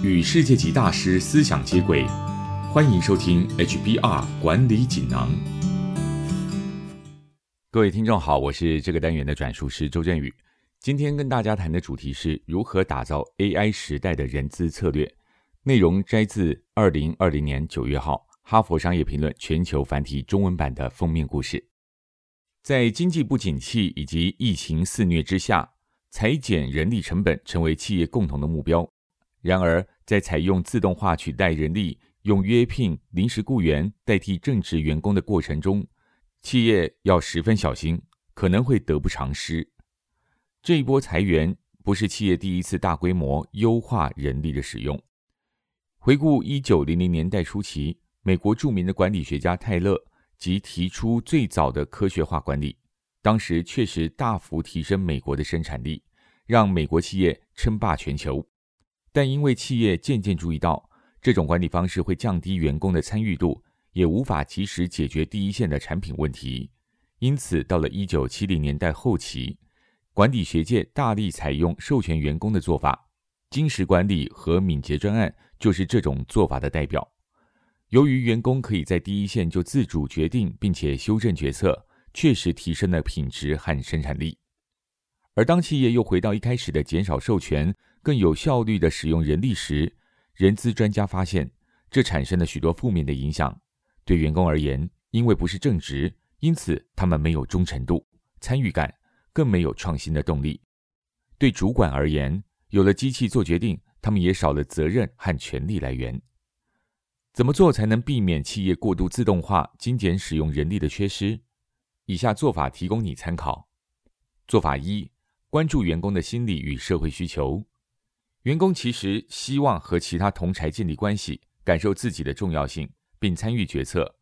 与世界级大师思想接轨，欢迎收听 HBR 管理锦囊。各位听众好，我是这个单元的转述师周振宇。今天跟大家谈的主题是如何打造 AI 时代的人资策略。内容摘自二零二零年九月号《哈佛商业评论》全球繁体中文版的封面故事。在经济不景气以及疫情肆虐之下，裁减人力成本成为企业共同的目标。然而，在采用自动化取代人力、用约聘、临时雇员代替正职员工的过程中，企业要十分小心，可能会得不偿失。这一波裁员不是企业第一次大规模优化人力的使用。回顾一九零零年代初期，美国著名的管理学家泰勒即提出最早的科学化管理，当时确实大幅提升美国的生产力，让美国企业称霸全球。但因为企业渐渐注意到这种管理方式会降低员工的参与度，也无法及时解决第一线的产品问题，因此到了一九七零年代后期，管理学界大力采用授权员工的做法，金石管理和敏捷专案就是这种做法的代表。由于员工可以在第一线就自主决定并且修正决策，确实提升了品质和生产力。而当企业又回到一开始的减少授权。更有效率的使用人力时，人资专家发现，这产生了许多负面的影响。对员工而言，因为不是正职，因此他们没有忠诚度、参与感，更没有创新的动力。对主管而言，有了机器做决定，他们也少了责任和权力来源。怎么做才能避免企业过度自动化、精简使用人力的缺失？以下做法提供你参考。做法一：关注员工的心理与社会需求。员工其实希望和其他同才建立关系，感受自己的重要性，并参与决策。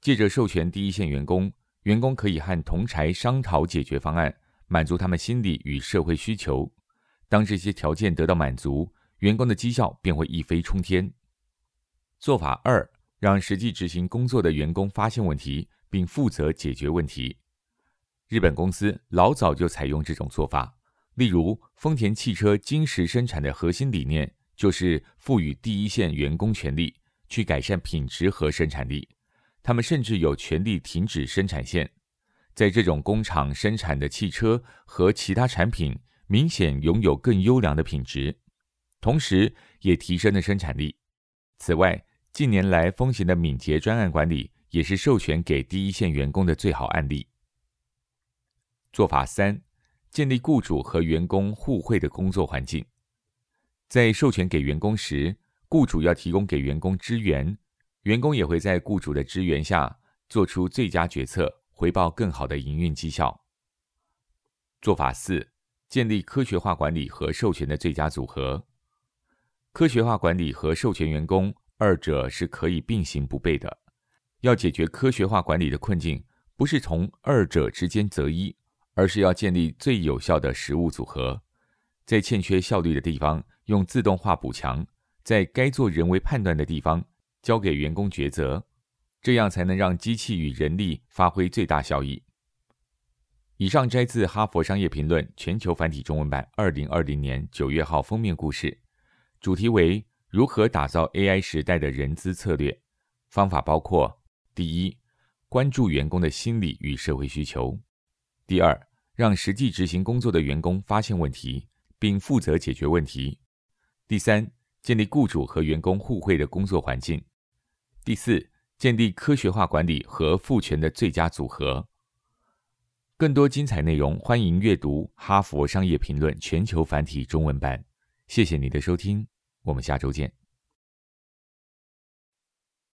借着授权第一线员工，员工可以和同才商讨解决方案，满足他们心理与社会需求。当这些条件得到满足，员工的绩效便会一飞冲天。做法二：让实际执行工作的员工发现问题，并负责解决问题。日本公司老早就采用这种做法。例如，丰田汽车金石生产的核心理念就是赋予第一线员工权利，去改善品质和生产力。他们甚至有权利停止生产线。在这种工厂生产的汽车和其他产品明显拥有更优良的品质，同时也提升了生产力。此外，近年来风行的敏捷专案管理也是授权给第一线员工的最好案例。做法三。建立雇主和员工互惠的工作环境，在授权给员工时，雇主要提供给员工支援，员工也会在雇主的支援下做出最佳决策，回报更好的营运绩效。做法四：建立科学化管理和授权的最佳组合。科学化管理和授权员工二者是可以并行不悖的。要解决科学化管理的困境，不是从二者之间择一。而是要建立最有效的实物组合，在欠缺效率的地方用自动化补强，在该做人为判断的地方交给员工抉择，这样才能让机器与人力发挥最大效益。以上摘自《哈佛商业评论》全球繁体中文版二零二零年九月号封面故事，主题为如何打造 AI 时代的人资策略，方法包括：第一，关注员工的心理与社会需求。第二，让实际执行工作的员工发现问题，并负责解决问题。第三，建立雇主和员工互惠的工作环境。第四，建立科学化管理和赋权的最佳组合。更多精彩内容，欢迎阅读《哈佛商业评论》全球繁体中文版。谢谢你的收听，我们下周见。